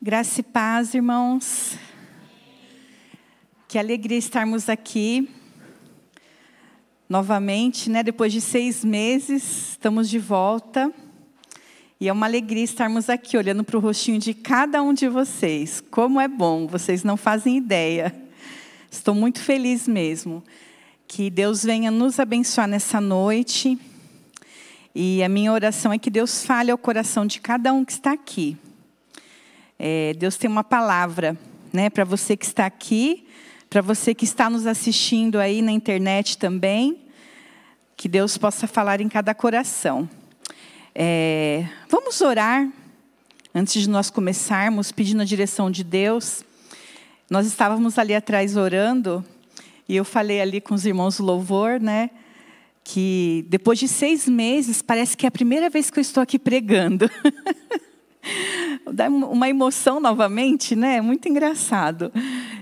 Graça e paz, irmãos. Que alegria estarmos aqui novamente, né? Depois de seis meses, estamos de volta. E é uma alegria estarmos aqui, olhando para o rostinho de cada um de vocês. Como é bom, vocês não fazem ideia. Estou muito feliz mesmo. Que Deus venha nos abençoar nessa noite. E a minha oração é que Deus fale ao coração de cada um que está aqui é, Deus tem uma palavra né, para você que está aqui, para você que está nos assistindo aí na internet também. Que Deus possa falar em cada coração. É, vamos orar antes de nós começarmos, pedindo a direção de Deus. Nós estávamos ali atrás orando e eu falei ali com os irmãos do louvor, né? Que depois de seis meses parece que é a primeira vez que eu estou aqui pregando. dá uma emoção novamente, né? É muito engraçado.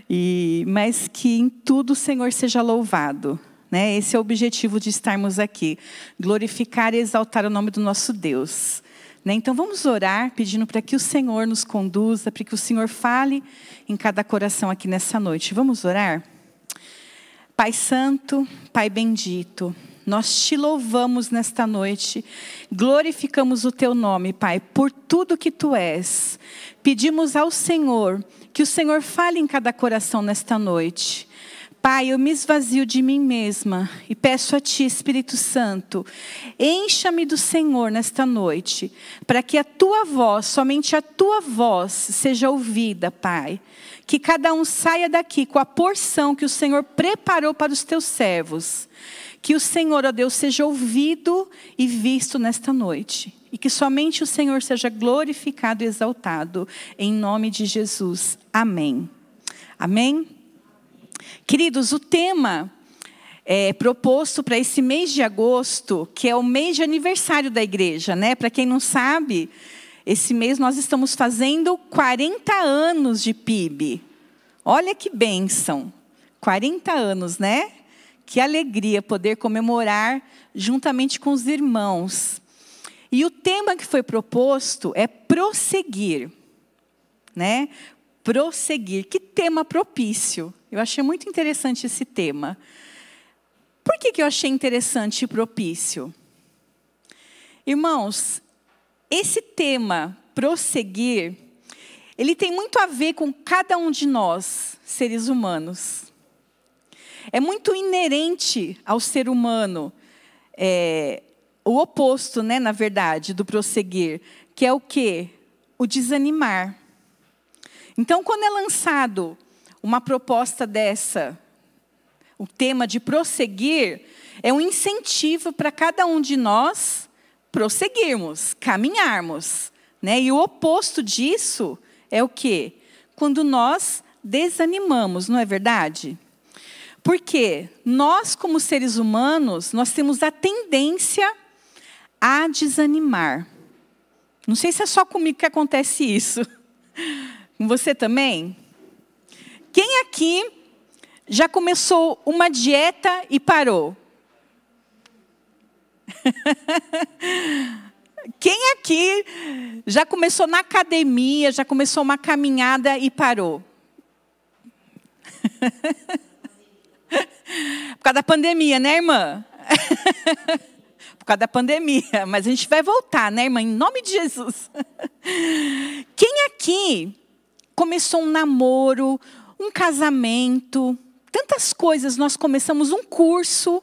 E, mas que em tudo o Senhor seja louvado. Né? Esse é o objetivo de estarmos aqui. Glorificar e exaltar o nome do nosso Deus. Né? Então vamos orar, pedindo para que o Senhor nos conduza, para que o Senhor fale em cada coração aqui nessa noite. Vamos orar? Pai Santo, Pai Bendito, nós te louvamos nesta noite, glorificamos o teu nome, Pai, por tudo que tu és. Pedimos ao Senhor que o Senhor fale em cada coração nesta noite. Pai, eu me esvazio de mim mesma e peço a Ti, Espírito Santo, encha-me do Senhor nesta noite, para que a Tua voz, somente a Tua voz, seja ouvida, Pai. Que cada um saia daqui com a porção que o Senhor preparou para os Teus servos. Que o Senhor, ó Deus, seja ouvido e visto nesta noite. E que somente o Senhor seja glorificado e exaltado. Em nome de Jesus. Amém. Amém? Queridos, o tema é, proposto para esse mês de agosto, que é o mês de aniversário da igreja, né? Para quem não sabe, esse mês nós estamos fazendo 40 anos de PIB. Olha que bênção. 40 anos, né? Que alegria poder comemorar juntamente com os irmãos. E o tema que foi proposto é prosseguir, né? Prosseguir. Que tema propício. Eu achei muito interessante esse tema. Por que, que eu achei interessante e propício? Irmãos, esse tema, prosseguir, ele tem muito a ver com cada um de nós, seres humanos. É muito inerente ao ser humano, é, o oposto, né, na verdade, do prosseguir, que é o quê? O desanimar. Então, quando é lançado uma proposta dessa, o tema de prosseguir, é um incentivo para cada um de nós prosseguirmos, caminharmos. Né? E o oposto disso é o quê? Quando nós desanimamos, não é verdade? Porque nós, como seres humanos, nós temos a tendência a desanimar. Não sei se é só comigo que acontece isso. Com você também? Quem aqui já começou uma dieta e parou? Quem aqui já começou na academia, já começou uma caminhada e parou? Por causa da pandemia, né, irmã? Por causa da pandemia. Mas a gente vai voltar, né, irmã? Em nome de Jesus. Quem aqui começou um namoro, um casamento, tantas coisas, nós começamos um curso,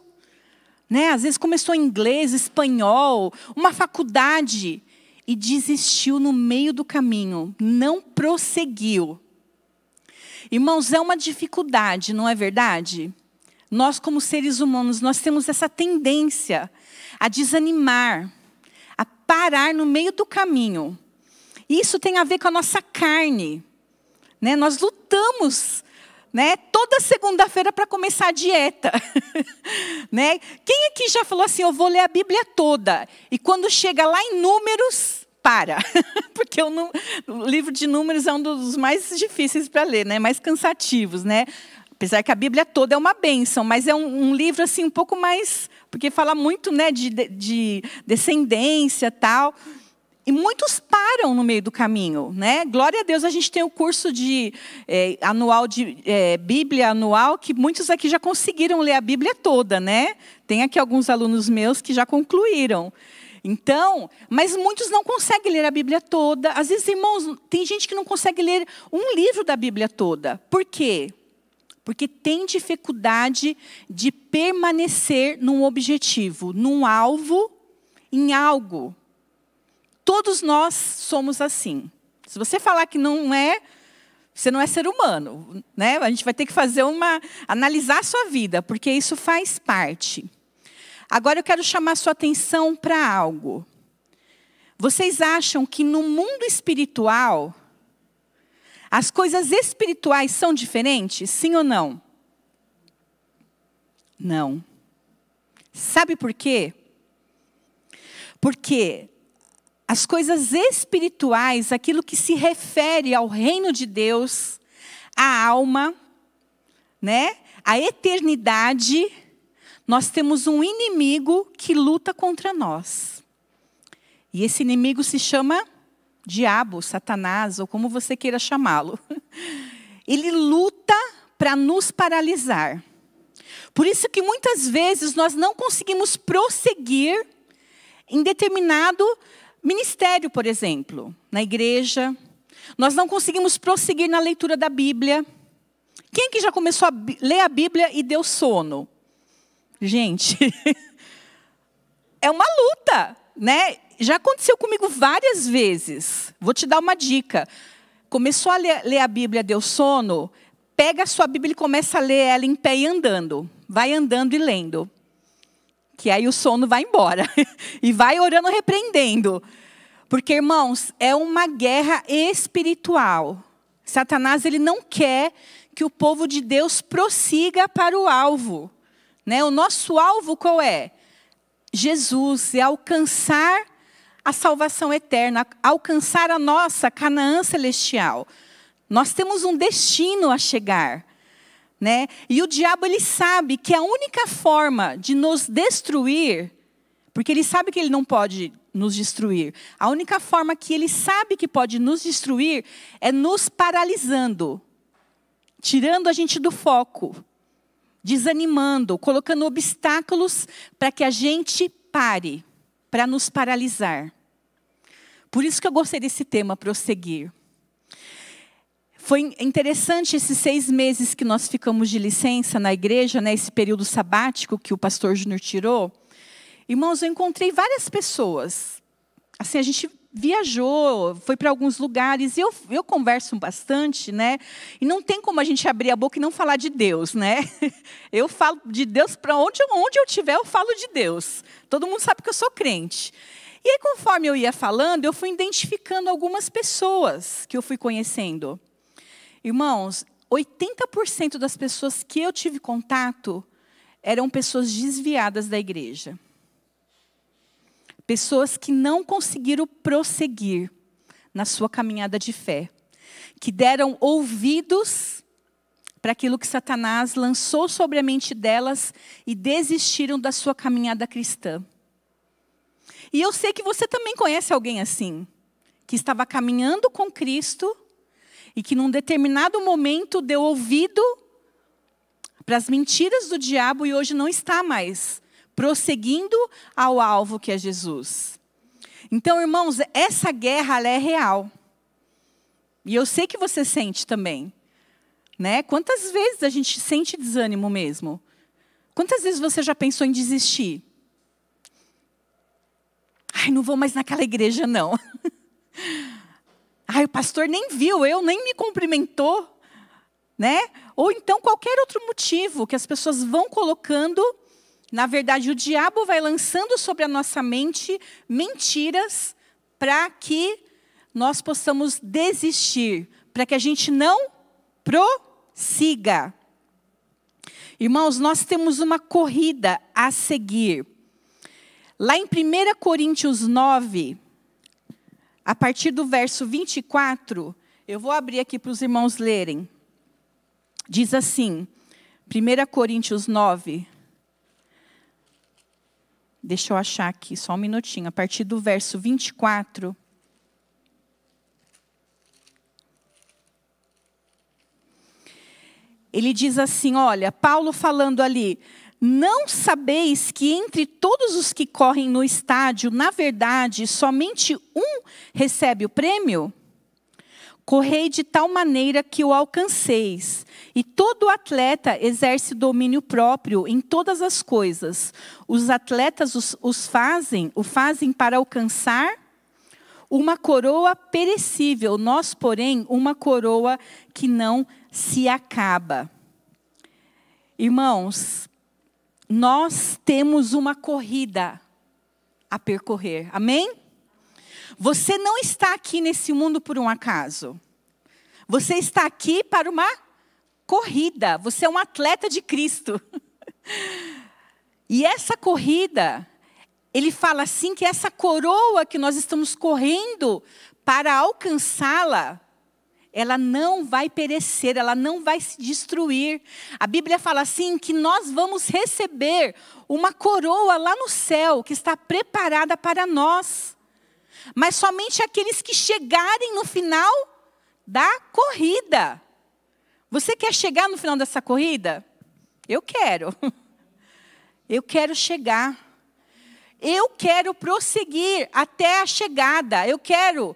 né? Às vezes começou inglês, espanhol, uma faculdade e desistiu no meio do caminho, não prosseguiu. Irmãos, é uma dificuldade, não é verdade? Nós, como seres humanos, nós temos essa tendência a desanimar, a parar no meio do caminho. Isso tem a ver com a nossa carne. Né? Nós lutamos né? Toda segunda-feira para começar a dieta, né? Quem aqui já falou assim, eu vou ler a Bíblia toda e quando chega lá em Números para, porque o, o, livro de Números é um dos mais difíceis para ler, né? Mais cansativos, né? Apesar que a Bíblia toda é uma bênção, mas é um, um livro assim um pouco mais, porque fala muito né, de, de descendência tal. E muitos param no meio do caminho, né? Glória a Deus, a gente tem o curso de é, anual de é, Bíblia anual que muitos aqui já conseguiram ler a Bíblia toda, né? Tem aqui alguns alunos meus que já concluíram. Então, mas muitos não conseguem ler a Bíblia toda. Às vezes, irmãos, tem gente que não consegue ler um livro da Bíblia toda. Por quê? Porque tem dificuldade de permanecer num objetivo, num alvo, em algo. Todos nós somos assim. Se você falar que não é, você não é ser humano, né? A gente vai ter que fazer uma analisar a sua vida, porque isso faz parte. Agora eu quero chamar sua atenção para algo. Vocês acham que no mundo espiritual as coisas espirituais são diferentes? Sim ou não? Não. Sabe por quê? Porque as coisas espirituais, aquilo que se refere ao reino de Deus, à alma, né? A eternidade, nós temos um inimigo que luta contra nós. E esse inimigo se chama diabo, Satanás, ou como você queira chamá-lo. Ele luta para nos paralisar. Por isso que muitas vezes nós não conseguimos prosseguir em determinado Ministério, por exemplo, na igreja. Nós não conseguimos prosseguir na leitura da Bíblia. Quem que já começou a ler a Bíblia e deu sono? Gente, é uma luta, né? Já aconteceu comigo várias vezes. Vou te dar uma dica. Começou a ler, ler a Bíblia, deu sono, pega a sua Bíblia e começa a ler ela em pé e andando. Vai andando e lendo que aí o sono vai embora. e vai orando, repreendendo. Porque, irmãos, é uma guerra espiritual. Satanás ele não quer que o povo de Deus prossiga para o alvo. Né? O nosso alvo qual é? Jesus, é alcançar a salvação eterna, alcançar a nossa Canaã celestial. Nós temos um destino a chegar. Né? E o diabo ele sabe que a única forma de nos destruir, porque ele sabe que ele não pode nos destruir. A única forma que ele sabe que pode nos destruir é nos paralisando, tirando a gente do foco, desanimando, colocando obstáculos para que a gente pare, para nos paralisar. Por isso que eu gostei desse tema, prosseguir. Foi interessante esses seis meses que nós ficamos de licença na igreja, né, esse período sabático que o pastor Júnior tirou. Irmãos, eu encontrei várias pessoas. Assim, a gente viajou, foi para alguns lugares, e eu, eu converso bastante, né? E não tem como a gente abrir a boca e não falar de Deus, né? Eu falo de Deus para onde, onde eu estiver, eu falo de Deus. Todo mundo sabe que eu sou crente. E aí, conforme eu ia falando, eu fui identificando algumas pessoas que eu fui conhecendo. Irmãos, 80% das pessoas que eu tive contato eram pessoas desviadas da igreja. Pessoas que não conseguiram prosseguir na sua caminhada de fé, que deram ouvidos para aquilo que Satanás lançou sobre a mente delas e desistiram da sua caminhada cristã. E eu sei que você também conhece alguém assim, que estava caminhando com Cristo, e que num determinado momento deu ouvido para as mentiras do diabo e hoje não está mais prosseguindo ao alvo que é Jesus. Então, irmãos, essa guerra é real. E eu sei que você sente também. Né? Quantas vezes a gente sente desânimo mesmo? Quantas vezes você já pensou em desistir? Ai, não vou mais naquela igreja, não. Ai, o pastor nem viu eu, nem me cumprimentou. Né? Ou então qualquer outro motivo que as pessoas vão colocando. Na verdade, o diabo vai lançando sobre a nossa mente mentiras para que nós possamos desistir, para que a gente não prossiga. Irmãos, nós temos uma corrida a seguir. Lá em 1 Coríntios 9, a partir do verso 24, eu vou abrir aqui para os irmãos lerem. Diz assim, 1 Coríntios 9. Deixa eu achar aqui, só um minutinho. A partir do verso 24. Ele diz assim: olha, Paulo falando ali, não sabeis que entre todos os que correm no estádio, na verdade, somente um recebe o prêmio? Correi de tal maneira que o alcanceis. E todo atleta exerce domínio próprio em todas as coisas. Os atletas os, os fazem, o fazem para alcançar uma coroa perecível, nós, porém, uma coroa que não se acaba. Irmãos, nós temos uma corrida a percorrer. Amém? Você não está aqui nesse mundo por um acaso. Você está aqui para uma corrida. Você é um atleta de Cristo. E essa corrida, ele fala assim que essa coroa que nós estamos correndo para alcançá-la, ela não vai perecer, ela não vai se destruir. A Bíblia fala assim que nós vamos receber uma coroa lá no céu que está preparada para nós. Mas somente aqueles que chegarem no final da corrida. Você quer chegar no final dessa corrida? Eu quero. Eu quero chegar. Eu quero prosseguir até a chegada. Eu quero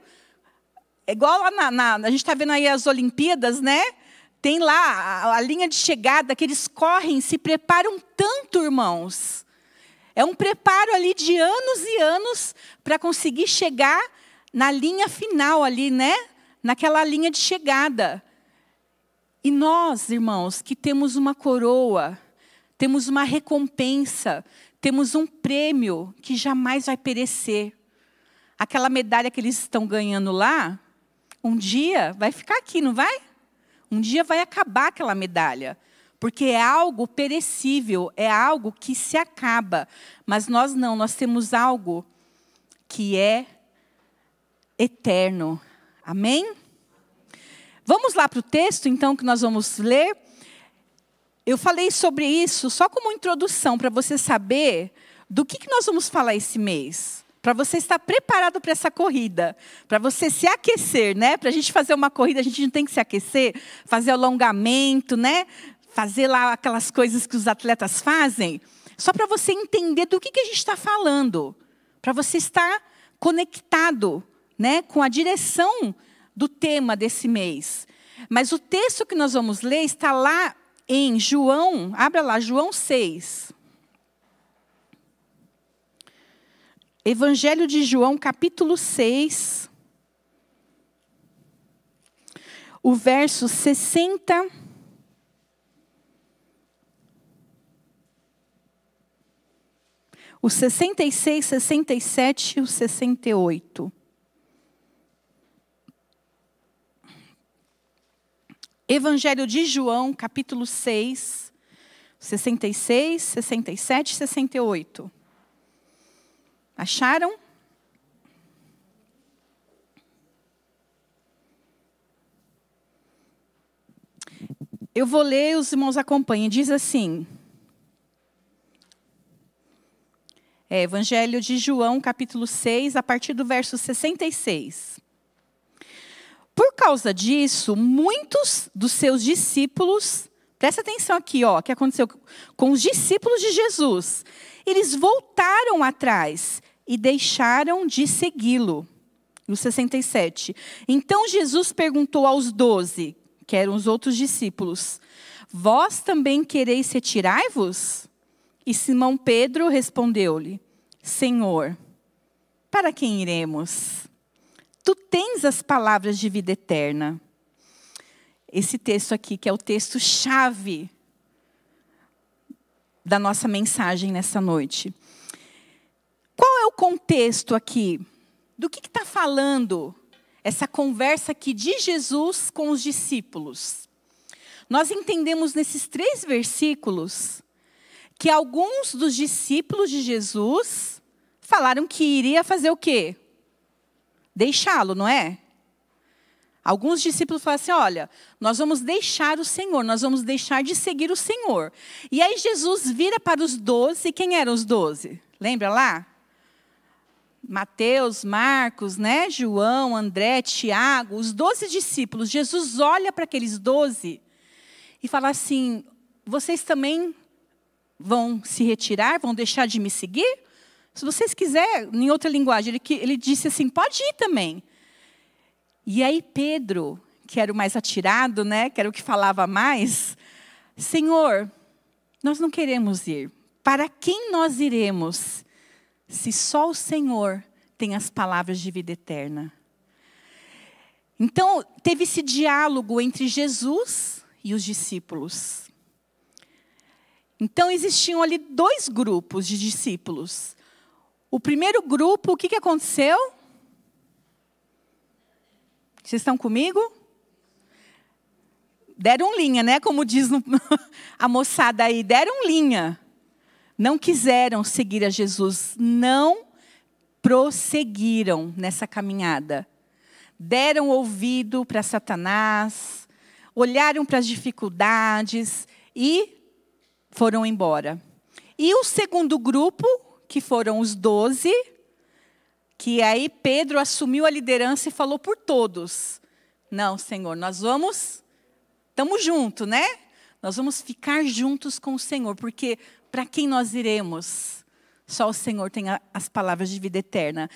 é igual na, na, a gente está vendo aí as Olimpíadas, né? Tem lá a, a linha de chegada que eles correm, se preparam tanto, irmãos. É um preparo ali de anos e anos para conseguir chegar na linha final ali, né? Naquela linha de chegada. E nós, irmãos, que temos uma coroa, temos uma recompensa, temos um prêmio que jamais vai perecer. Aquela medalha que eles estão ganhando lá, um dia vai ficar aqui, não vai? Um dia vai acabar aquela medalha. Porque é algo perecível, é algo que se acaba. Mas nós não, nós temos algo que é eterno. Amém? Vamos lá para o texto, então, que nós vamos ler. Eu falei sobre isso só como introdução, para você saber do que, que nós vamos falar esse mês para você estar preparado para essa corrida, para você se aquecer, né? Para a gente fazer uma corrida, a gente não tem que se aquecer, fazer alongamento, né? Fazer lá aquelas coisas que os atletas fazem, só para você entender do que, que a gente está falando, para você estar conectado, né? Com a direção do tema desse mês. Mas o texto que nós vamos ler está lá em João, abra lá, João 6. Evangelho de João, capítulo 6, o verso 60. O 66, 67 e o 68. Evangelho de João, capítulo 6, 66, 67 e 68. Acharam? Eu vou ler, os irmãos acompanhem. Diz assim: é, Evangelho de João, capítulo 6, a partir do verso 66. Por causa disso, muitos dos seus discípulos, presta atenção aqui, ó, o que aconteceu com os discípulos de Jesus. Eles voltaram atrás e deixaram de segui-lo. No 67. Então Jesus perguntou aos doze, que eram os outros discípulos: Vós também quereis retirai-vos? E Simão Pedro respondeu-lhe: Senhor, para quem iremos? Tu tens as palavras de vida eterna. Esse texto aqui, que é o texto chave da nossa mensagem nessa noite. Qual é o contexto aqui? Do que está falando essa conversa aqui de Jesus com os discípulos? Nós entendemos nesses três versículos que alguns dos discípulos de Jesus falaram que iria fazer o quê? Deixá-lo, não é? Alguns discípulos falaram assim: olha, nós vamos deixar o Senhor, nós vamos deixar de seguir o Senhor. E aí Jesus vira para os doze, quem eram os doze? Lembra lá? Mateus, Marcos, né? João, André, Tiago, os doze discípulos. Jesus olha para aqueles doze e falar assim: vocês também vão se retirar, vão deixar de me seguir? Se vocês quiserem, em outra linguagem, ele, ele disse assim: pode ir também. E aí Pedro, que era o mais atirado, né, que era o que falava mais, Senhor, nós não queremos ir. Para quem nós iremos? Se só o Senhor tem as palavras de vida eterna. Então, teve esse diálogo entre Jesus e os discípulos. Então, existiam ali dois grupos de discípulos. O primeiro grupo, o que, que aconteceu? Vocês estão comigo? Deram linha, né? Como diz no, a moçada aí, deram linha. Não quiseram seguir a Jesus, não prosseguiram nessa caminhada. Deram ouvido para Satanás, olharam para as dificuldades e foram embora. E o segundo grupo, que foram os doze, que aí Pedro assumiu a liderança e falou por todos. Não, Senhor, nós vamos, estamos juntos, né? Nós vamos ficar juntos com o Senhor, porque para quem nós iremos? Só o Senhor tem as palavras de vida eterna.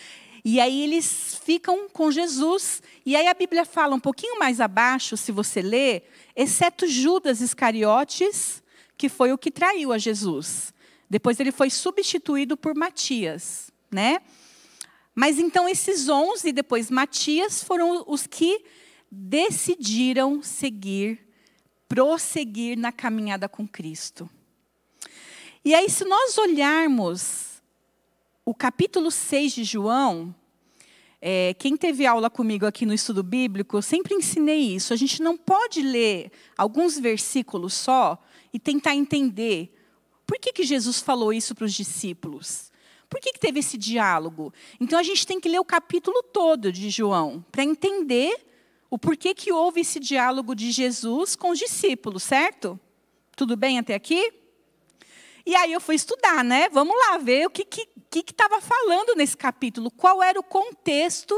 E aí eles ficam com Jesus. E aí a Bíblia fala um pouquinho mais abaixo, se você ler, exceto Judas Iscariotes, que foi o que traiu a Jesus. Depois ele foi substituído por Matias, né? Mas então esses onze, e depois Matias, foram os que decidiram seguir, prosseguir na caminhada com Cristo. E aí, se nós olharmos o capítulo 6 de João, é, quem teve aula comigo aqui no estudo bíblico, eu sempre ensinei isso. A gente não pode ler alguns versículos só e tentar entender por que, que Jesus falou isso para os discípulos. Por que, que teve esse diálogo? Então a gente tem que ler o capítulo todo de João para entender o porquê que houve esse diálogo de Jesus com os discípulos, certo? Tudo bem até aqui? E aí eu fui estudar, né? Vamos lá ver o que estava que, que falando nesse capítulo. Qual era o contexto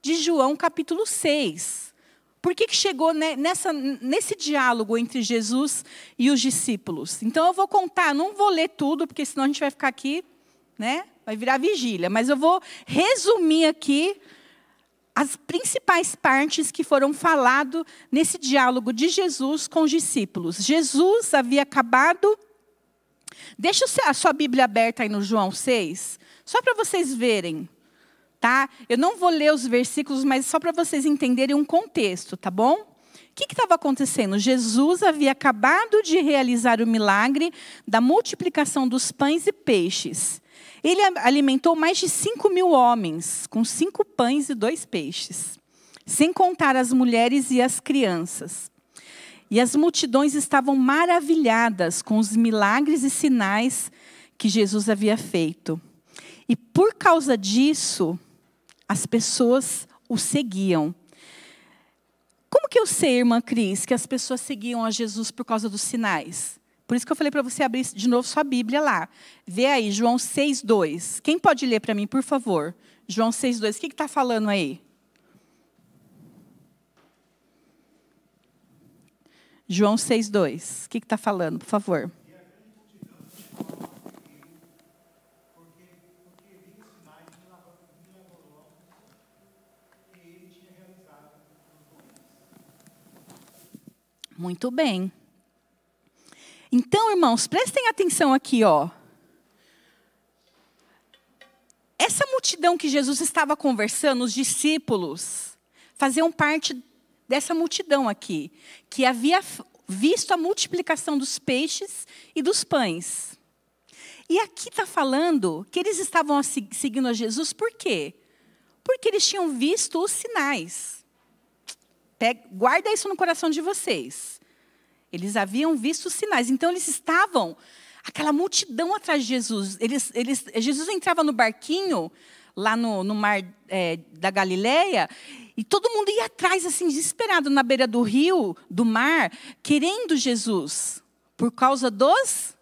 de João capítulo 6? Por que, que chegou nessa, nesse diálogo entre Jesus e os discípulos? Então eu vou contar, não vou ler tudo, porque senão a gente vai ficar aqui né? Vai virar vigília. Mas eu vou resumir aqui as principais partes que foram falado nesse diálogo de Jesus com os discípulos. Jesus havia acabado. Deixa a sua Bíblia aberta aí no João 6, só para vocês verem. Tá? Eu não vou ler os versículos, mas só para vocês entenderem um contexto, tá bom? O que estava acontecendo? Jesus havia acabado de realizar o milagre da multiplicação dos pães e peixes. Ele alimentou mais de 5 mil homens, com cinco pães e dois peixes, sem contar as mulheres e as crianças. E as multidões estavam maravilhadas com os milagres e sinais que Jesus havia feito. E por causa disso, as pessoas o seguiam. Como que eu sei, irmã Cris, que as pessoas seguiam a Jesus por causa dos sinais? Por isso que eu falei para você abrir de novo sua Bíblia lá. Vê aí, João 6,2. Quem pode ler para mim, por favor? João 6,2. O que está falando aí? João 6,2. O que está falando, por favor? Muito bem. Então, irmãos, prestem atenção aqui, ó. Essa multidão que Jesus estava conversando, os discípulos, faziam parte dessa multidão aqui, que havia visto a multiplicação dos peixes e dos pães. E aqui está falando que eles estavam seguindo a Jesus por quê? Porque eles tinham visto os sinais. Guarda isso no coração de vocês. Eles haviam visto sinais. Então, eles estavam, aquela multidão atrás de Jesus. Eles, eles, Jesus entrava no barquinho, lá no, no mar é, da Galileia, e todo mundo ia atrás, assim, desesperado, na beira do rio, do mar, querendo Jesus, por causa dos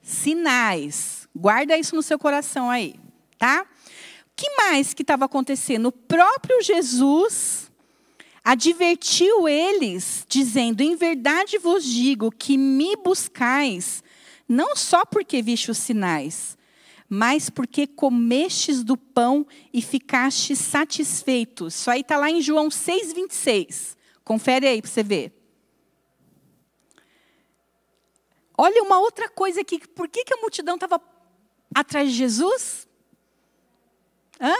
sinais. Guarda isso no seu coração aí, tá? O que mais que estava acontecendo? O próprio Jesus advertiu eles, dizendo: Em verdade vos digo que me buscais, não só porque viste os sinais, mas porque comestes do pão e ficastes satisfeitos. Isso aí está lá em João 6,26. Confere aí para você ver. Olha uma outra coisa aqui. Por que, que a multidão estava atrás de Jesus? Hã?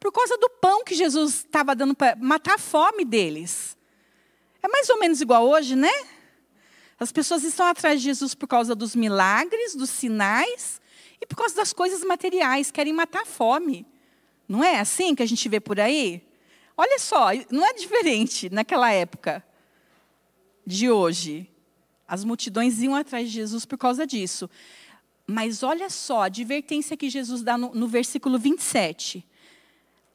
Por causa do pão que Jesus estava dando para matar a fome deles. É mais ou menos igual hoje, né? As pessoas estão atrás de Jesus por causa dos milagres, dos sinais e por causa das coisas materiais, querem matar a fome. Não é assim que a gente vê por aí? Olha só, não é diferente naquela época de hoje. As multidões iam atrás de Jesus por causa disso. Mas olha só a advertência que Jesus dá no, no versículo 27.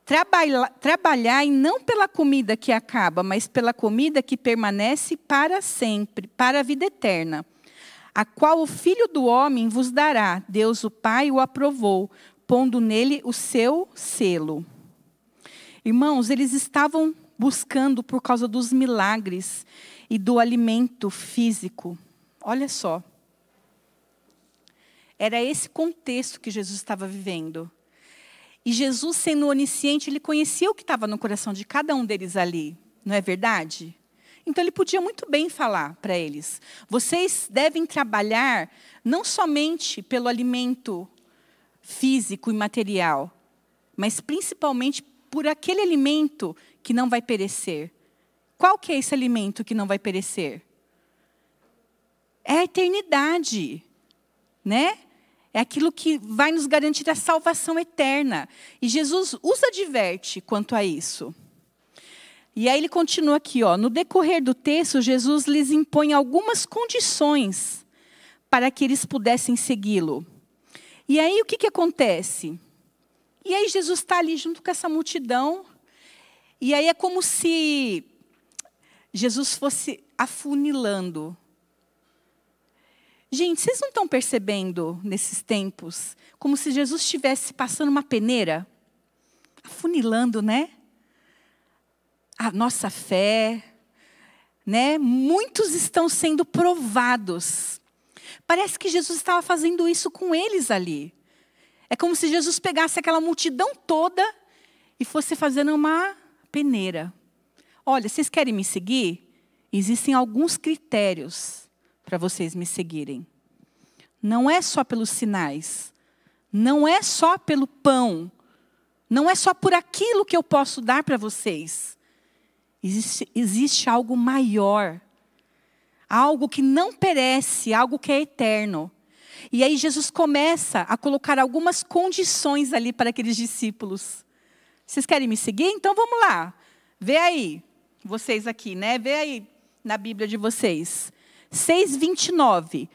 Trabalha, trabalhai não pela comida que acaba, mas pela comida que permanece para sempre, para a vida eterna, a qual o Filho do Homem vos dará. Deus o Pai o aprovou, pondo nele o seu selo. Irmãos, eles estavam buscando por causa dos milagres e do alimento físico. Olha só. Era esse contexto que Jesus estava vivendo. E Jesus, sendo onisciente, ele conhecia o que estava no coração de cada um deles ali, não é verdade? Então ele podia muito bem falar para eles: vocês devem trabalhar não somente pelo alimento físico e material, mas principalmente por aquele alimento que não vai perecer. Qual que é esse alimento que não vai perecer? É a eternidade, né? É aquilo que vai nos garantir a salvação eterna. E Jesus os adverte quanto a isso. E aí ele continua aqui, ó, no decorrer do texto, Jesus lhes impõe algumas condições para que eles pudessem segui-lo. E aí o que, que acontece? E aí Jesus está ali junto com essa multidão, e aí é como se Jesus fosse afunilando Gente, vocês não estão percebendo nesses tempos como se Jesus estivesse passando uma peneira, afunilando, né? A nossa fé, né? Muitos estão sendo provados. Parece que Jesus estava fazendo isso com eles ali. É como se Jesus pegasse aquela multidão toda e fosse fazendo uma peneira. Olha, vocês querem me seguir? Existem alguns critérios para vocês me seguirem. Não é só pelos sinais, não é só pelo pão, não é só por aquilo que eu posso dar para vocês. Existe, existe algo maior, algo que não perece, algo que é eterno. E aí Jesus começa a colocar algumas condições ali para aqueles discípulos. Vocês querem me seguir? Então vamos lá. Vê aí, vocês aqui, né? Vê aí na Bíblia de vocês. 6,29.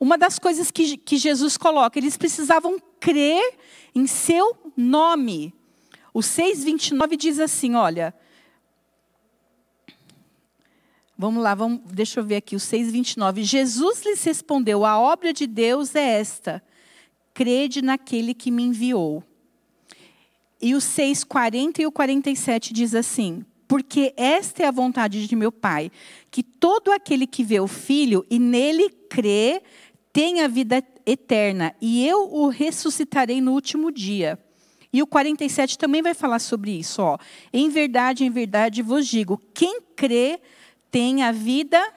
Uma das coisas que, que Jesus coloca, eles precisavam crer em seu nome. O 6,29 diz assim: olha. Vamos lá, vamos, deixa eu ver aqui, o 6,29. Jesus lhes respondeu: A obra de Deus é esta, crede naquele que me enviou. E o 6,40 e o 47 diz assim: porque esta é a vontade de meu Pai, que todo aquele que vê o Filho e nele crê, tenha vida eterna, e eu o ressuscitarei no último dia. E o 47 também vai falar sobre isso. Ó. Em verdade, em verdade vos digo: quem crê tem a vida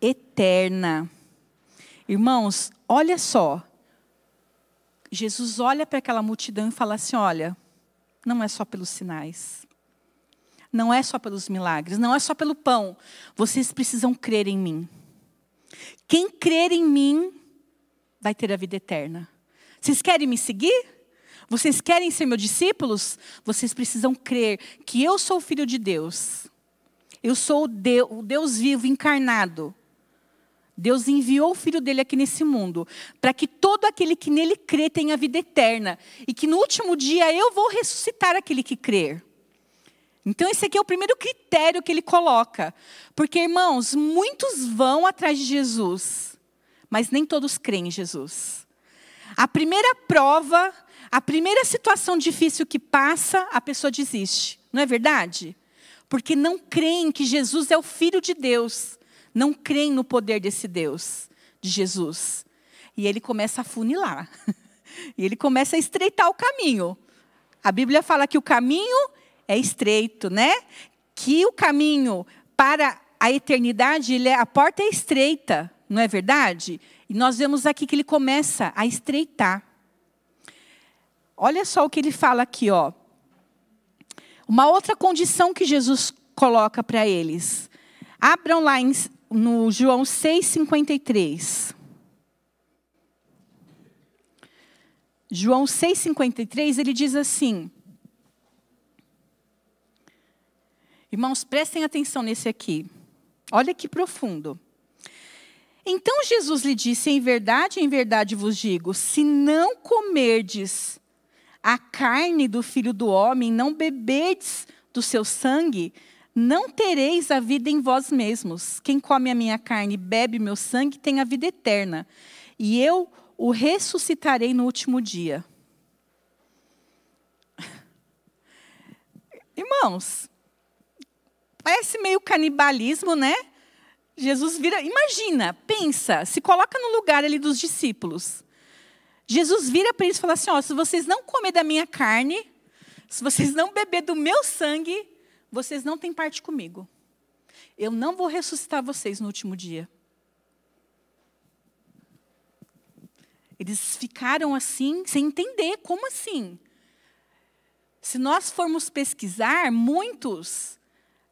eterna. Irmãos, olha só. Jesus olha para aquela multidão e fala assim: olha, não é só pelos sinais não é só pelos milagres, não é só pelo pão. Vocês precisam crer em mim. Quem crer em mim vai ter a vida eterna. Vocês querem me seguir? Vocês querem ser meus discípulos? Vocês precisam crer que eu sou o filho de Deus. Eu sou o Deus, o Deus vivo, encarnado. Deus enviou o filho dele aqui nesse mundo para que todo aquele que nele crê tenha vida eterna e que no último dia eu vou ressuscitar aquele que crer. Então, esse aqui é o primeiro critério que ele coloca. Porque, irmãos, muitos vão atrás de Jesus, mas nem todos creem em Jesus. A primeira prova, a primeira situação difícil que passa, a pessoa desiste. Não é verdade? Porque não creem que Jesus é o Filho de Deus, não creem no poder desse Deus, de Jesus. E ele começa a funilar, e ele começa a estreitar o caminho. A Bíblia fala que o caminho é estreito, né? Que o caminho para a eternidade, ele é, a porta é estreita, não é verdade? E nós vemos aqui que ele começa a estreitar. Olha só o que ele fala aqui, ó. Uma outra condição que Jesus coloca para eles. Abram lá em, no João 6,53. João 6,53, ele diz assim. Irmãos, prestem atenção nesse aqui. Olha que profundo. Então Jesus lhe disse: Em verdade, em verdade vos digo: se não comerdes a carne do filho do homem, não beberdes do seu sangue, não tereis a vida em vós mesmos. Quem come a minha carne e bebe meu sangue tem a vida eterna, e eu o ressuscitarei no último dia. Irmãos, Parece meio canibalismo, né? Jesus vira, imagina, pensa, se coloca no lugar ali dos discípulos. Jesus vira para eles e fala assim: ó, se vocês não comer da minha carne, se vocês não beber do meu sangue, vocês não têm parte comigo. Eu não vou ressuscitar vocês no último dia. Eles ficaram assim, sem entender, como assim? Se nós formos pesquisar, muitos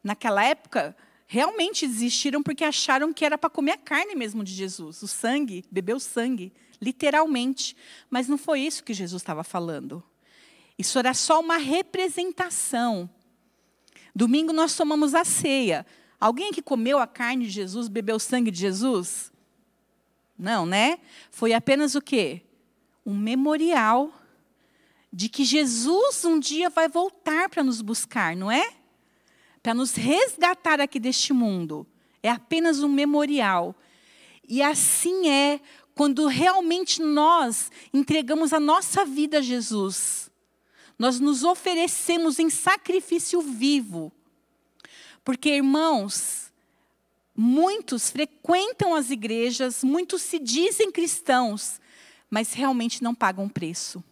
naquela época, realmente desistiram porque acharam que era para comer a carne mesmo de Jesus, o sangue, beber o sangue, literalmente. Mas não foi isso que Jesus estava falando. Isso era só uma representação. Domingo nós tomamos a ceia. Alguém que comeu a carne de Jesus, bebeu o sangue de Jesus? Não, né? Foi apenas o quê? Um memorial de que Jesus um dia vai voltar para nos buscar, não é? para nos resgatar aqui deste mundo. É apenas um memorial. E assim é quando realmente nós entregamos a nossa vida a Jesus. Nós nos oferecemos em sacrifício vivo. Porque, irmãos, muitos frequentam as igrejas, muitos se dizem cristãos, mas realmente não pagam preço.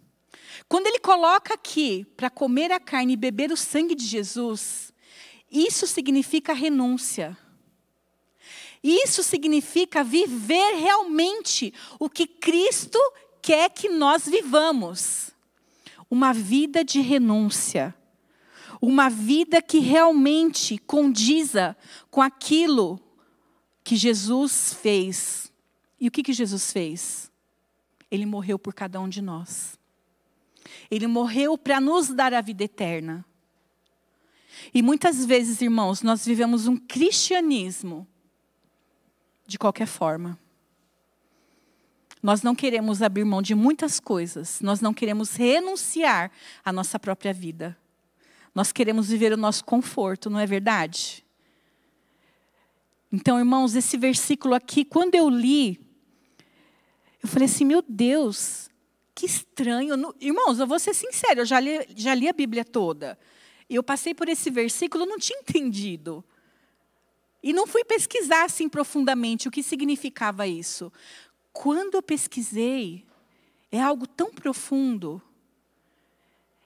Quando ele coloca aqui para comer a carne e beber o sangue de Jesus, isso significa renúncia. Isso significa viver realmente o que Cristo quer que nós vivamos. Uma vida de renúncia. Uma vida que realmente condiza com aquilo que Jesus fez. E o que, que Jesus fez? Ele morreu por cada um de nós. Ele morreu para nos dar a vida eterna. E muitas vezes, irmãos, nós vivemos um cristianismo de qualquer forma. Nós não queremos abrir mão de muitas coisas, nós não queremos renunciar à nossa própria vida. Nós queremos viver o nosso conforto, não é verdade? Então, irmãos, esse versículo aqui, quando eu li, eu falei assim: meu Deus, que estranho. Irmãos, eu vou ser sincero, eu já li, já li a Bíblia toda. E eu passei por esse versículo, não tinha entendido. E não fui pesquisar assim profundamente o que significava isso. Quando eu pesquisei, é algo tão profundo.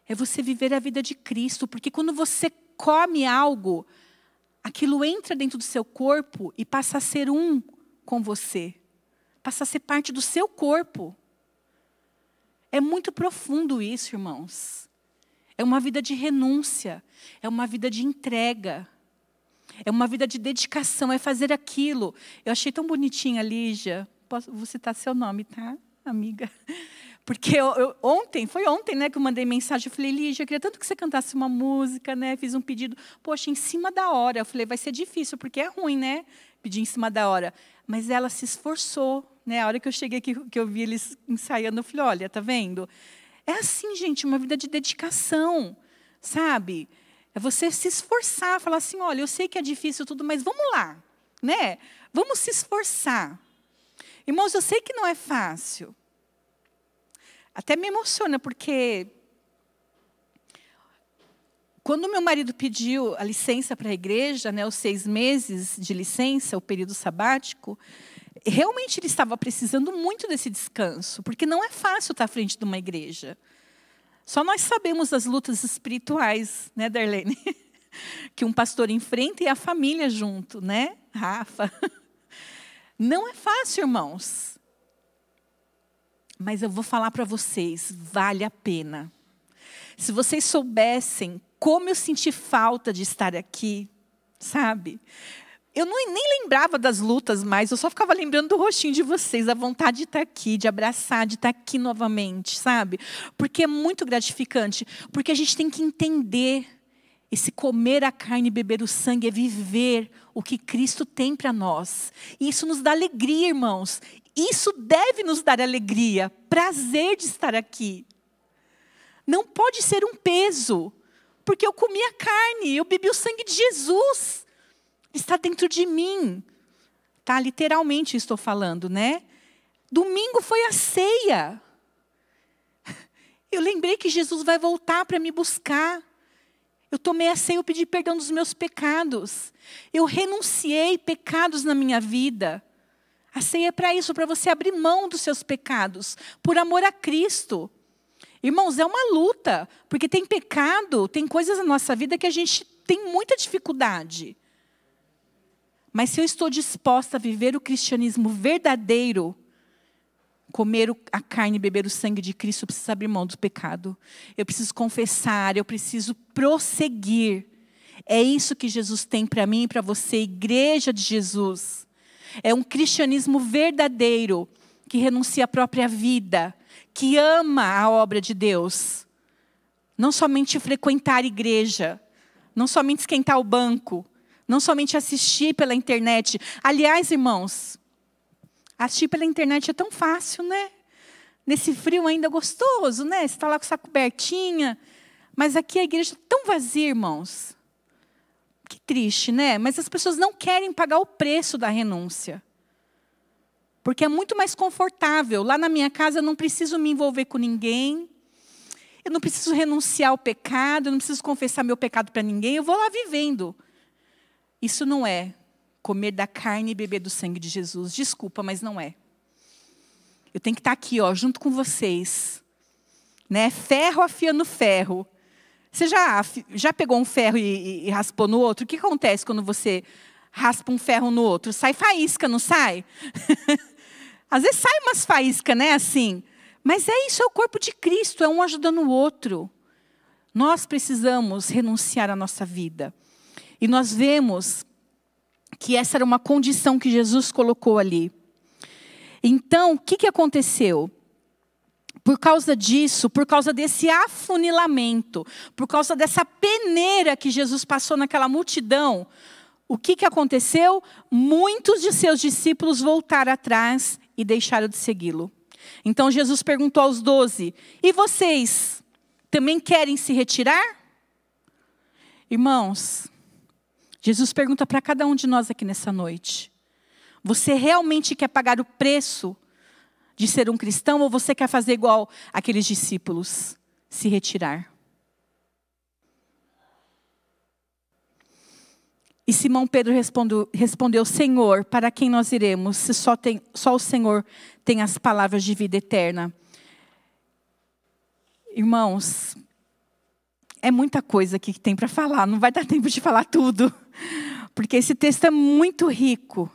É você viver a vida de Cristo, porque quando você come algo, aquilo entra dentro do seu corpo e passa a ser um com você. Passa a ser parte do seu corpo. É muito profundo isso, irmãos. É uma vida de renúncia, é uma vida de entrega, é uma vida de dedicação, é fazer aquilo. Eu achei tão bonitinha, Lígia. Posso, vou citar seu nome, tá, amiga? Porque eu, eu, ontem, foi ontem, né, que eu mandei mensagem. Eu falei, Lígia, eu queria tanto que você cantasse uma música, né? Fiz um pedido. Poxa, em cima da hora. Eu falei, vai ser difícil, porque é ruim, né? Pedir em cima da hora. Mas ela se esforçou, né? A hora que eu cheguei aqui, que eu vi eles ensaiando, eu falei, olha, tá vendo? É assim, gente, uma vida de dedicação, sabe? É você se esforçar, falar assim, olha, eu sei que é difícil tudo, mas vamos lá, né? Vamos se esforçar. Irmãos, eu sei que não é fácil. Até me emociona, porque quando meu marido pediu a licença para a igreja, né, os seis meses de licença, o período sabático, realmente ele estava precisando muito desse descanso, porque não é fácil estar à frente de uma igreja. Só nós sabemos as lutas espirituais, né, Darlene? Que um pastor enfrenta e a família junto, né, Rafa? Não é fácil, irmãos. Mas eu vou falar para vocês, vale a pena. Se vocês soubessem como eu senti falta de estar aqui, sabe? Eu não, nem lembrava das lutas mais, eu só ficava lembrando do rostinho de vocês, a vontade de estar aqui, de abraçar, de estar aqui novamente, sabe? Porque é muito gratificante, porque a gente tem que entender esse comer a carne e beber o sangue é viver o que Cristo tem para nós. E isso nos dá alegria, irmãos. Isso deve nos dar alegria, prazer de estar aqui. Não pode ser um peso, porque eu comi a carne, eu bebi o sangue de Jesus está dentro de mim. Tá? Literalmente estou falando, né? Domingo foi a ceia. Eu lembrei que Jesus vai voltar para me buscar. Eu tomei a ceia, eu pedi perdão dos meus pecados. Eu renunciei pecados na minha vida. A ceia é para isso, para você abrir mão dos seus pecados, por amor a Cristo. Irmãos, é uma luta, porque tem pecado, tem coisas na nossa vida que a gente tem muita dificuldade. Mas se eu estou disposta a viver o cristianismo verdadeiro, comer a carne e beber o sangue de Cristo, eu preciso abrir mão do pecado. Eu preciso confessar, eu preciso prosseguir. É isso que Jesus tem para mim e para você, igreja de Jesus. É um cristianismo verdadeiro, que renuncia à própria vida, que ama a obra de Deus. Não somente frequentar a igreja, não somente esquentar o banco, não somente assistir pela internet. Aliás, irmãos, assistir pela internet é tão fácil, né? Nesse frio ainda gostoso, né? Você está lá com essa cobertinha. Mas aqui a igreja é tão vazia, irmãos. Que triste, né? Mas as pessoas não querem pagar o preço da renúncia. Porque é muito mais confortável. Lá na minha casa eu não preciso me envolver com ninguém. Eu não preciso renunciar ao pecado, eu não preciso confessar meu pecado para ninguém. Eu vou lá vivendo. Isso não é comer da carne e beber do sangue de Jesus. Desculpa, mas não é. Eu tenho que estar aqui, ó, junto com vocês. Né? Ferro afiando ferro. Você já, já pegou um ferro e, e, raspou no outro? O que acontece quando você raspa um ferro no outro? Sai faísca, não sai? Às vezes sai umas faíscas, né? Assim. Mas é isso, é o corpo de Cristo, é um ajudando o outro. Nós precisamos renunciar à nossa vida. E nós vemos que essa era uma condição que Jesus colocou ali. Então, o que, que aconteceu? Por causa disso, por causa desse afunilamento, por causa dessa peneira que Jesus passou naquela multidão, o que, que aconteceu? Muitos de seus discípulos voltaram atrás e deixaram de segui-lo. Então Jesus perguntou aos doze: E vocês também querem se retirar? Irmãos, Jesus pergunta para cada um de nós aqui nessa noite: Você realmente quer pagar o preço de ser um cristão ou você quer fazer igual aqueles discípulos, se retirar? E Simão Pedro respondeu, Senhor, para quem nós iremos, se só, tem, só o Senhor tem as palavras de vida eterna? Irmãos, é muita coisa aqui que tem para falar, não vai dar tempo de falar tudo, porque esse texto é muito rico.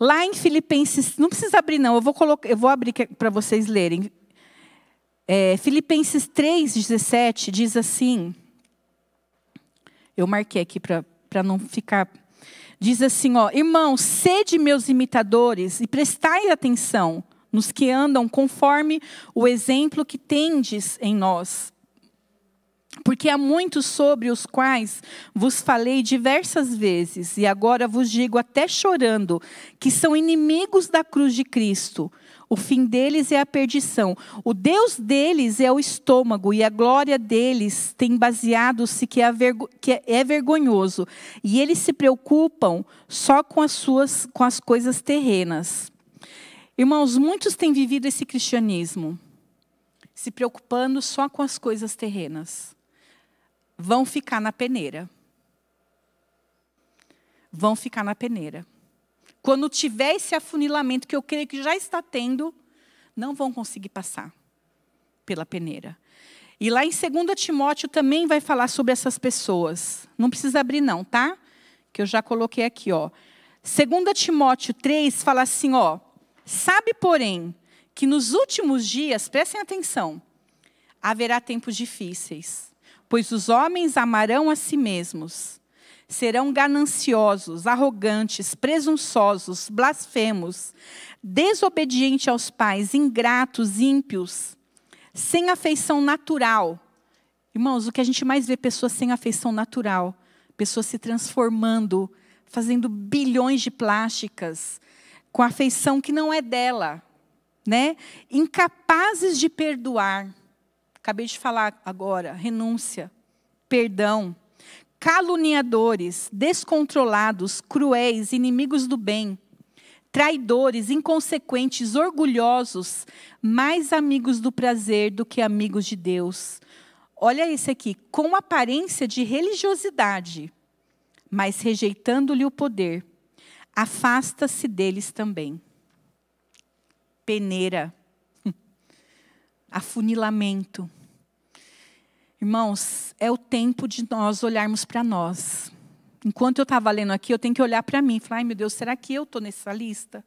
Lá em Filipenses, não precisa abrir não, eu vou, colocar, eu vou abrir para vocês lerem. É, Filipenses 3,17 diz assim, eu marquei aqui para não ficar... Diz assim, ó, irmãos, sede meus imitadores e prestai atenção nos que andam conforme o exemplo que tendes em nós porque há muitos sobre os quais vos falei diversas vezes, e agora vos digo até chorando, que são inimigos da cruz de Cristo. O fim deles é a perdição. O Deus deles é o estômago, e a glória deles tem baseado-se que, é que é vergonhoso. E eles se preocupam só com as suas com as coisas terrenas. Irmãos, muitos têm vivido esse cristianismo, se preocupando só com as coisas terrenas vão ficar na peneira. Vão ficar na peneira. Quando tiver esse afunilamento, que eu creio que já está tendo, não vão conseguir passar pela peneira. E lá em 2 Timóteo também vai falar sobre essas pessoas. Não precisa abrir não, tá? Que eu já coloquei aqui, ó. 2 Timóteo 3 fala assim, ó: Sabe, porém, que nos últimos dias, prestem atenção, haverá tempos difíceis, pois os homens amarão a si mesmos, serão gananciosos, arrogantes, presunçosos, blasfemos, desobedientes aos pais, ingratos, ímpios, sem afeição natural. Irmãos, o que a gente mais vê pessoas sem afeição natural, pessoas se transformando, fazendo bilhões de plásticas, com afeição que não é dela, né? Incapazes de perdoar. Acabei de falar agora, renúncia, perdão. Caluniadores, descontrolados, cruéis, inimigos do bem traidores, inconsequentes, orgulhosos, mais amigos do prazer do que amigos de Deus. Olha esse aqui, com aparência de religiosidade, mas rejeitando-lhe o poder, afasta-se deles também. Peneira, afunilamento. Irmãos, é o tempo de nós olharmos para nós. Enquanto eu estava lendo aqui, eu tenho que olhar para mim falar: ai meu Deus, será que eu estou nessa lista?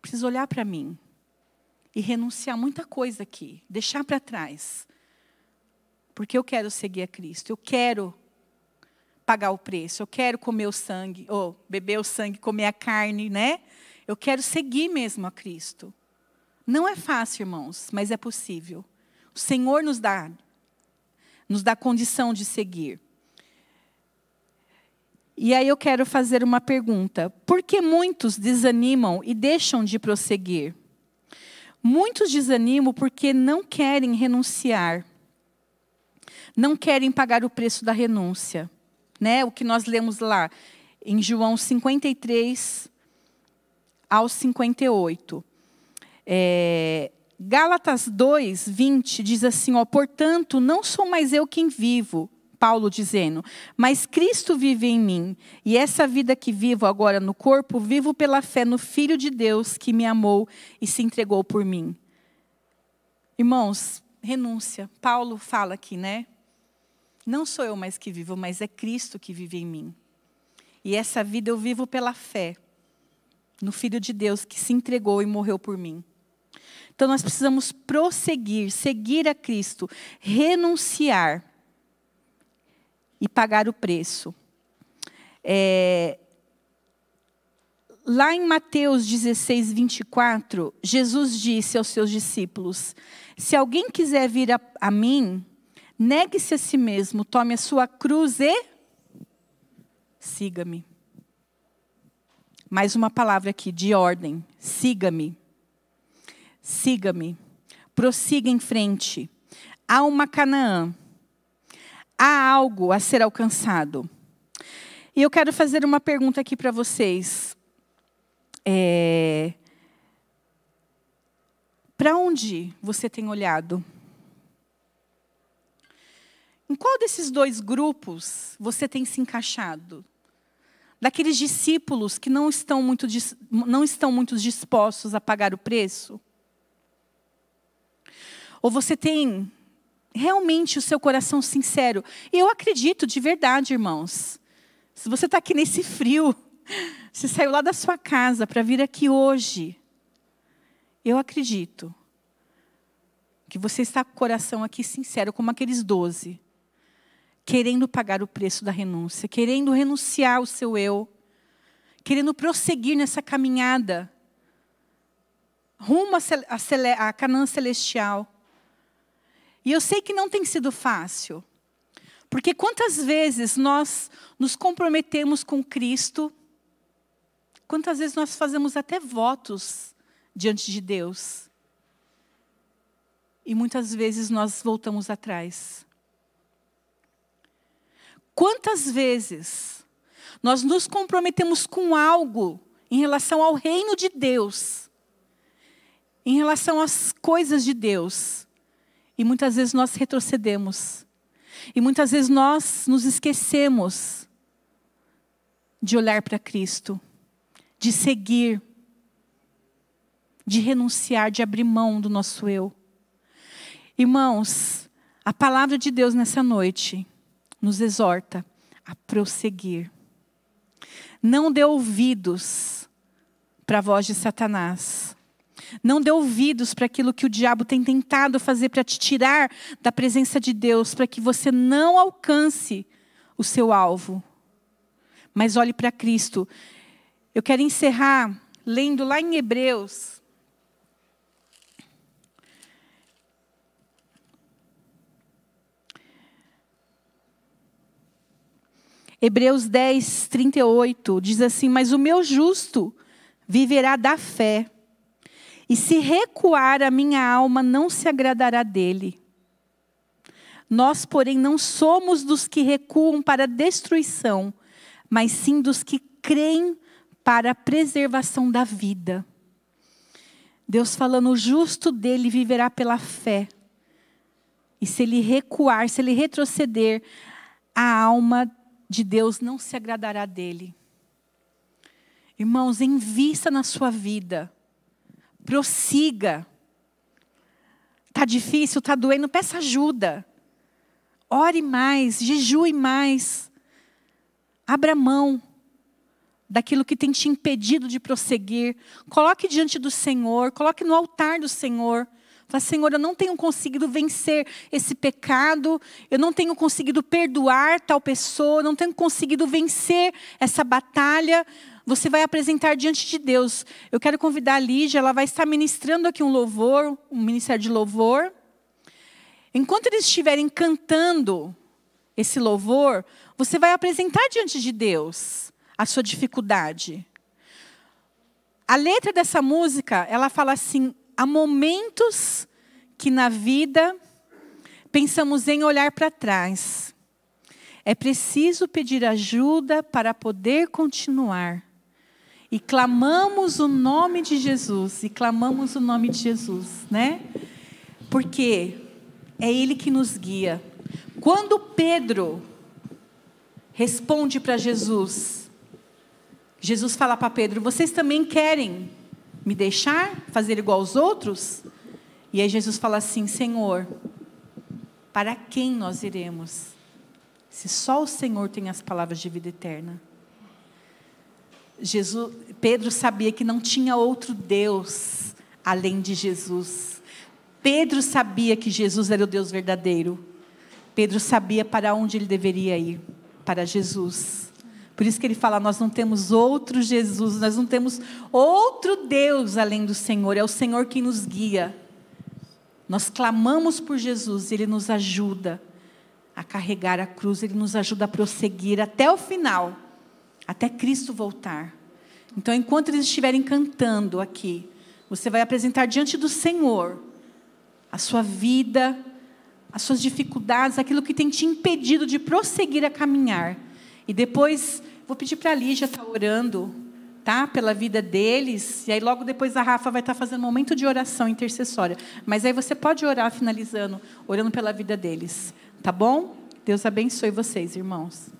Preciso olhar para mim e renunciar muita coisa aqui, deixar para trás. Porque eu quero seguir a Cristo, eu quero pagar o preço, eu quero comer o sangue, ou beber o sangue, comer a carne, né? Eu quero seguir mesmo a Cristo. Não é fácil, irmãos, mas é possível. O Senhor nos dá nos dá condição de seguir. E aí eu quero fazer uma pergunta: por que muitos desanimam e deixam de prosseguir? Muitos desanimam porque não querem renunciar, não querem pagar o preço da renúncia. Né? O que nós lemos lá em João 53 ao 58. É, Gálatas 2, 20 diz assim: ó, portanto, não sou mais eu quem vivo, Paulo dizendo: Mas Cristo vive em mim, e essa vida que vivo agora no corpo, vivo pela fé no Filho de Deus que me amou e se entregou por mim. Irmãos, renúncia. Paulo fala aqui, né? Não sou eu mais que vivo, mas é Cristo que vive em mim. E essa vida eu vivo pela fé no Filho de Deus que se entregou e morreu por mim. Então nós precisamos prosseguir, seguir a Cristo, renunciar e pagar o preço. É, lá em Mateus 16, 24, Jesus disse aos seus discípulos: Se alguém quiser vir a, a mim, negue-se a si mesmo, tome a sua cruz e siga-me. Mais uma palavra aqui de ordem: siga-me. Siga-me. Prossiga em frente. Há uma Canaã há algo a ser alcançado. E eu quero fazer uma pergunta aqui para vocês. É... Para onde você tem olhado? Em qual desses dois grupos você tem se encaixado? Daqueles discípulos que não estão muito, não estão muito dispostos a pagar o preço? Ou você tem realmente o seu coração sincero. E eu acredito de verdade, irmãos. Se você está aqui nesse frio, você saiu lá da sua casa para vir aqui hoje, eu acredito que você está com o coração aqui sincero, como aqueles doze, querendo pagar o preço da renúncia, querendo renunciar ao seu eu, querendo prosseguir nessa caminhada rumo à Canaã celestial. E eu sei que não tem sido fácil. Porque quantas vezes nós nos comprometemos com Cristo, quantas vezes nós fazemos até votos diante de Deus. E muitas vezes nós voltamos atrás. Quantas vezes nós nos comprometemos com algo em relação ao reino de Deus, em relação às coisas de Deus, e muitas vezes nós retrocedemos. E muitas vezes nós nos esquecemos de olhar para Cristo, de seguir, de renunciar, de abrir mão do nosso eu. Irmãos, a palavra de Deus nessa noite nos exorta a prosseguir. Não dê ouvidos para a voz de Satanás. Não dê ouvidos para aquilo que o diabo tem tentado fazer para te tirar da presença de Deus, para que você não alcance o seu alvo. Mas olhe para Cristo. Eu quero encerrar lendo lá em Hebreus, Hebreus 10, 38 diz assim: Mas o meu justo viverá da fé, e se recuar a minha alma, não se agradará dele. Nós, porém, não somos dos que recuam para a destruição, mas sim dos que creem para a preservação da vida. Deus falando, o justo dele viverá pela fé. E se ele recuar, se ele retroceder, a alma de Deus não se agradará dele. Irmãos, invista na sua vida. Prossiga. Está difícil, está doendo, peça ajuda. Ore mais, jejue mais. Abra mão daquilo que tem te impedido de prosseguir. Coloque diante do Senhor, coloque no altar do Senhor. Fala, Senhor, eu não tenho conseguido vencer esse pecado, eu não tenho conseguido perdoar tal pessoa, não tenho conseguido vencer essa batalha. Você vai apresentar diante de Deus. Eu quero convidar a Lígia, ela vai estar ministrando aqui um louvor, um ministério de louvor. Enquanto eles estiverem cantando esse louvor, você vai apresentar diante de Deus a sua dificuldade. A letra dessa música, ela fala assim: há momentos que na vida pensamos em olhar para trás. É preciso pedir ajuda para poder continuar. E clamamos o nome de Jesus, e clamamos o nome de Jesus, né? Porque é Ele que nos guia. Quando Pedro responde para Jesus, Jesus fala para Pedro: Vocês também querem me deixar fazer igual aos outros? E aí Jesus fala assim: Senhor, para quem nós iremos? Se só o Senhor tem as palavras de vida eterna. Jesus, Pedro sabia que não tinha outro Deus além de Jesus. Pedro sabia que Jesus era o Deus verdadeiro. Pedro sabia para onde ele deveria ir, para Jesus. Por isso que ele fala: nós não temos outro Jesus, nós não temos outro Deus além do Senhor, é o Senhor que nos guia. Nós clamamos por Jesus, ele nos ajuda a carregar a cruz, ele nos ajuda a prosseguir até o final, até Cristo voltar. Então, enquanto eles estiverem cantando aqui, você vai apresentar diante do Senhor a sua vida, as suas dificuldades, aquilo que tem te impedido de prosseguir a caminhar. E depois Vou pedir para a Lígia estar tá orando, tá? Pela vida deles. E aí logo depois a Rafa vai estar tá fazendo um momento de oração intercessória. Mas aí você pode orar finalizando, orando pela vida deles. Tá bom? Deus abençoe vocês, irmãos.